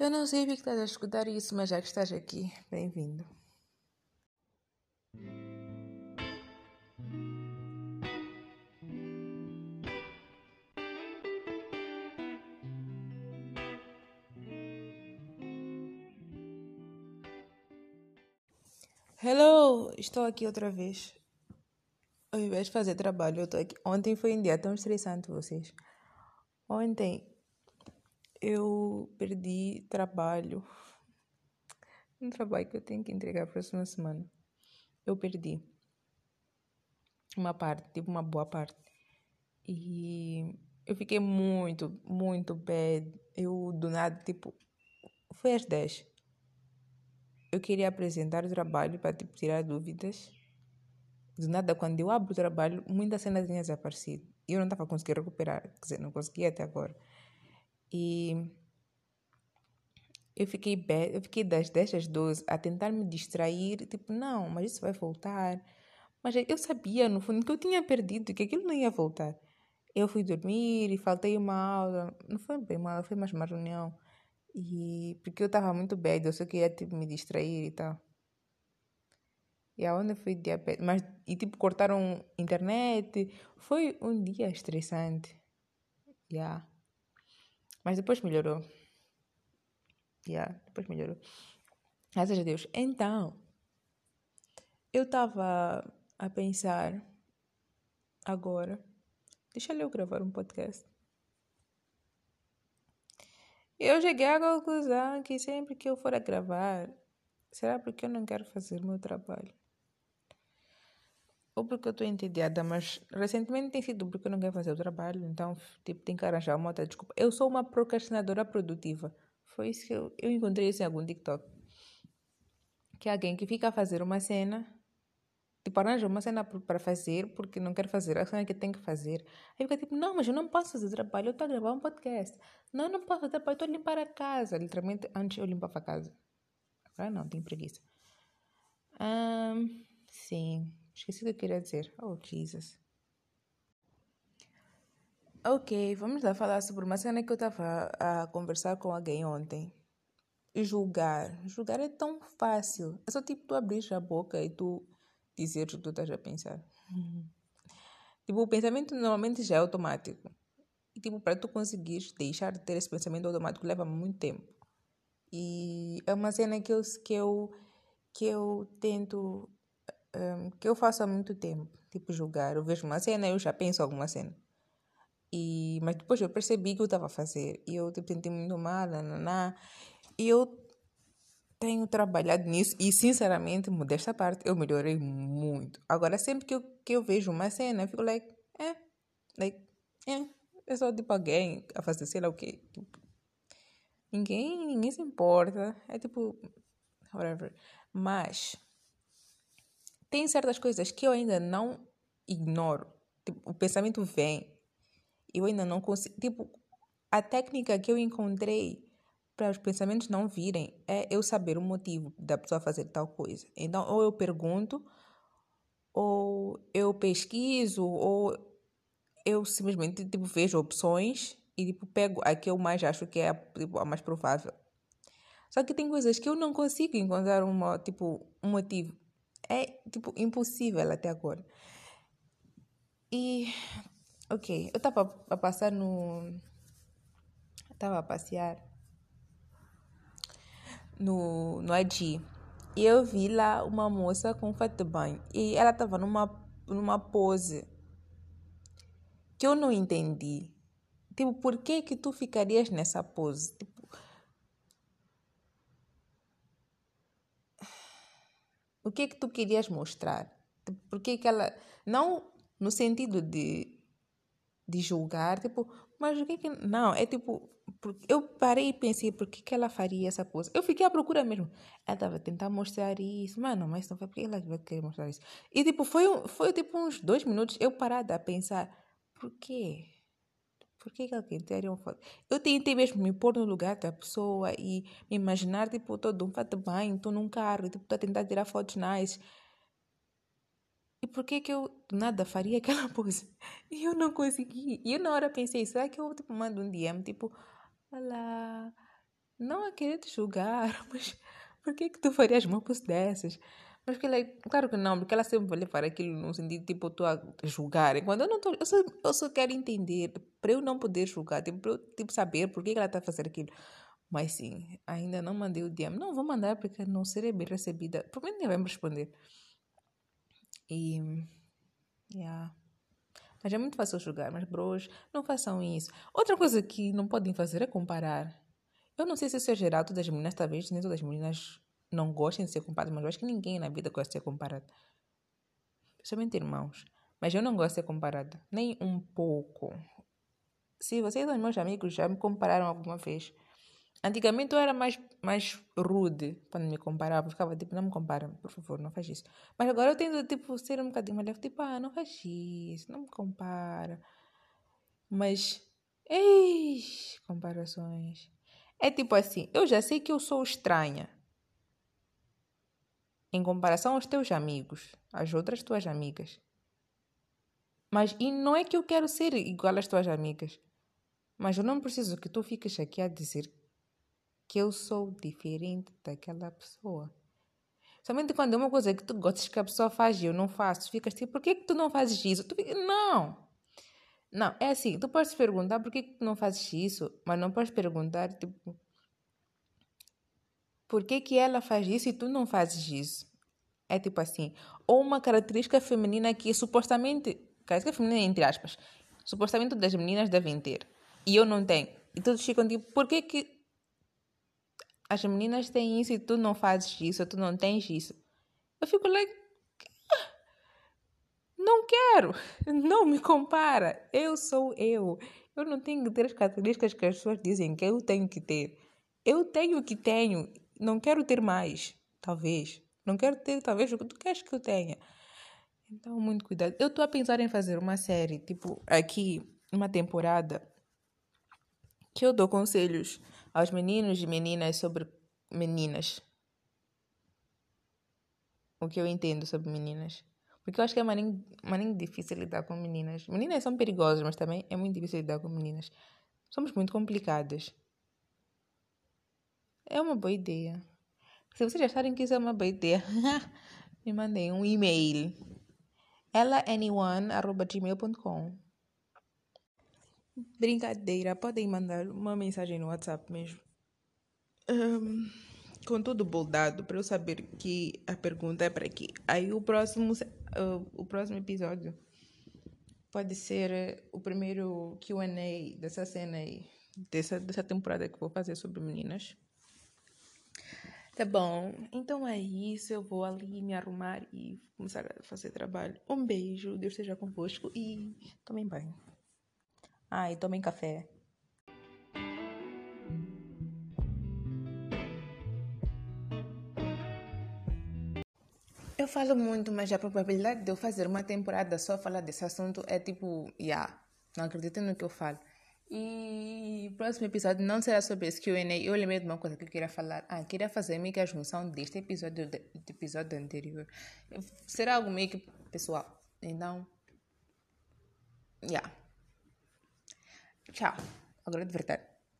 Eu não sei que estás a escutar isso, mas já que estás aqui, bem-vindo. Hello, estou aqui outra vez. Ao invés de fazer trabalho, eu estou aqui. Ontem foi um dia tão estressante, vocês. Ontem eu perdi trabalho. Um trabalho que eu tenho que entregar a próxima semana. Eu perdi uma parte, tipo uma boa parte. E eu fiquei muito, muito bad. Eu do nada, tipo, foi às 10. Eu queria apresentar o trabalho para tipo, tirar dúvidas. Do nada, quando eu abro o trabalho, muita cena tinha desaparecido. E eu não estava conseguindo recuperar. Quer dizer, não conseguia até agora. E eu fiquei, eu fiquei das 10 às 12 a tentar me distrair. Tipo, não, mas isso vai voltar. Mas eu sabia, no fundo, que eu tinha perdido, que aquilo não ia voltar. Eu fui dormir e faltei uma aula. Não foi bem uma aula, foi mais uma reunião. E porque eu estava muito bad, eu só queria tipo, me distrair e tal. E aonde foi diabetes? Mas, e tipo, cortaram internet. Foi um dia estressante. Yeah. Mas depois melhorou. Yeah, depois melhorou. Graças a Deus. Então, eu estava a pensar agora. Deixa eu gravar um podcast. Eu cheguei à conclusão que sempre que eu for a gravar, será porque eu não quero fazer meu trabalho? Ou porque eu estou entediada, mas recentemente tem sido porque eu não quero fazer o trabalho, então tipo, tem que arranjar uma outra desculpa. Eu sou uma procrastinadora produtiva. Foi isso que eu, eu encontrei isso em algum TikTok. Que é alguém que fica a fazer uma cena Tipo, arranja uma cena para fazer porque não quer fazer a cena que tem que fazer. Aí fica tipo, não, mas eu não posso fazer trabalho, eu estou a gravar um podcast. Não, eu não posso fazer trabalho, estou a limpar a casa. Literalmente, antes eu limpava a casa. Agora não, tenho preguiça. Um, sim, esqueci o que eu queria dizer. Oh, Jesus. Ok, vamos lá falar sobre uma cena que eu estava a conversar com alguém ontem. Julgar. Julgar é tão fácil. É só tipo tu abrir a boca e tu dizer o que tu estás a pensar. Tipo, o pensamento normalmente já é automático. E, tipo, para tu conseguires deixar de ter esse pensamento automático leva muito tempo. E é uma cena que eu, que eu, que eu tento, um, que eu faço há muito tempo. Tipo, julgar. Eu vejo uma cena, eu já penso alguma cena. E, mas depois eu percebi que eu estava a fazer. E eu, tipo, senti muito mal, nananá. E eu tenho trabalhado nisso e, sinceramente, modesta parte, eu melhorei muito. Agora, sempre que eu, que eu vejo uma cena, eu fico like, é, like, é, é só tipo alguém a fazer sei lá o quê. Tipo, ninguém, ninguém se importa. É tipo, whatever. Mas, tem certas coisas que eu ainda não ignoro. Tipo, o pensamento vem. Eu ainda não consigo. Tipo, a técnica que eu encontrei para os pensamentos não virem é eu saber o motivo da pessoa fazer tal coisa. Então, ou eu pergunto, ou eu pesquiso, ou eu simplesmente tipo, vejo opções e tipo, pego a que eu mais acho que é tipo, a mais provável. Só que tem coisas que eu não consigo encontrar uma, tipo, um motivo. É tipo impossível até agora. E ok, eu estava a passar no. Estava a passear no, no Adi. E eu vi lá uma moça com fato de banho. E ela estava numa, numa pose que eu não entendi. Tipo, por que que tu ficarias nessa pose? Tipo, o que que tu querias mostrar? Tipo, por que que ela... Não no sentido de, de julgar, tipo, mas o que que... Não, é tipo eu parei e pensei, por que, que ela faria essa pose? Eu fiquei à procura mesmo. Ela estava a tentar mostrar isso. Mano, mas não foi porque ela vai querer mostrar isso. E tipo, foi, foi tipo uns dois minutos eu parada a pensar, por quê? Por que, que alguém teria uma foto? Eu tentei mesmo me pôr no lugar da pessoa e me imaginar, tipo, todo um fato bem, estou num carro, tipo, estou a tentar tirar fotos nice. E por que que eu do nada faria aquela pose? E eu não consegui. E eu na hora pensei, será que eu tipo, mando um DM, tipo, Olá, não a querer te julgar, mas por que que tu farias uma coisa dessas? Mas que ela, claro que não, porque ela sempre vai levar aquilo no sentido, tipo, eu estou a julgar. E quando eu não estou, eu só, eu só quero entender, para eu não poder julgar, tipo, para eu tipo, saber por que ela está a fazer aquilo. Mas sim, ainda não mandei o DM. Não vou mandar porque não serei bem recebida. Provavelmente nem vai me responder. E. Yeah. Mas é muito fácil julgar. Mas, bros, não façam isso. Outra coisa que não podem fazer é comparar. Eu não sei se isso é geral, todas as meninas, talvez nem todas as meninas não gostem de ser comparadas, mas eu acho que ninguém na vida gosta de ser comparado. Principalmente irmãos. Mas eu não gosto de ser comparada. Nem um pouco. Se vocês são meus amigos, já me compararam alguma vez. Antigamente eu era mais, mais rude quando me comparava. Eu ficava tipo, não me compara, por favor, não faz isso. Mas agora eu tento tipo, ser um bocadinho mais leve. Tipo, ah, não faz isso, não me compara. Mas, eis, comparações. É tipo assim, eu já sei que eu sou estranha. Em comparação aos teus amigos, às outras tuas amigas. Mas, e não é que eu quero ser igual às tuas amigas. Mas eu não preciso que tu fiques aqui a dizer que eu sou diferente daquela pessoa. Somente quando é uma coisa que tu gostas que a pessoa faz e eu não faço, ficas tipo, por que, que tu não fazes isso? Tu fica, não! Não, é assim, tu podes perguntar por que, que tu não fazes isso, mas não podes perguntar, tipo, por que, que ela faz isso e tu não fazes isso? É tipo assim, ou uma característica feminina que supostamente, característica feminina entre aspas, supostamente das meninas devem ter, e eu não tenho. E todos ficam tipo, por que que as meninas têm isso e tu não fazes isso, tu não tens isso. Eu fico like, ah, não quero, não me compara, eu sou eu. Eu não tenho que ter as características que as pessoas dizem que eu tenho que ter. Eu tenho o que tenho, não quero ter mais, talvez. Não quero ter, talvez, o que tu queres que eu tenha. Então, muito cuidado. Eu estou a pensar em fazer uma série, tipo, aqui, uma temporada, que eu dou conselhos aos meninos e meninas sobre meninas. O que eu entendo sobre meninas. Porque eu acho que é maninho, maninho difícil lidar com meninas. Meninas são perigosas, mas também é muito difícil lidar com meninas. Somos muito complicadas. É uma boa ideia. Se vocês acharem que isso é uma boa ideia, me mandem um e-mail. elaanyone.gmail.com Brincadeira, podem mandar uma mensagem no WhatsApp mesmo. Um, com tudo boldado, para eu saber que a pergunta é para aqui. Aí o próximo, uh, o próximo episódio pode ser o primeiro QA dessa cena aí, dessa, dessa temporada que vou fazer sobre meninas. Tá bom, então é isso. Eu vou ali me arrumar e começar a fazer trabalho. Um beijo, Deus esteja convosco e tomem banho. Ah, e tomem café. Eu falo muito, mas a probabilidade de eu fazer uma temporada só falar desse assunto é tipo, yeah, não acredito no que eu falo. E próximo episódio não será sobre esse QA. Eu lembrei de uma coisa que eu queria falar. Ah, queria fazer meio que a junção deste episódio do episódio anterior. Será algo meio que pessoal. Então. Yeah. Tchau. Agora de verdade.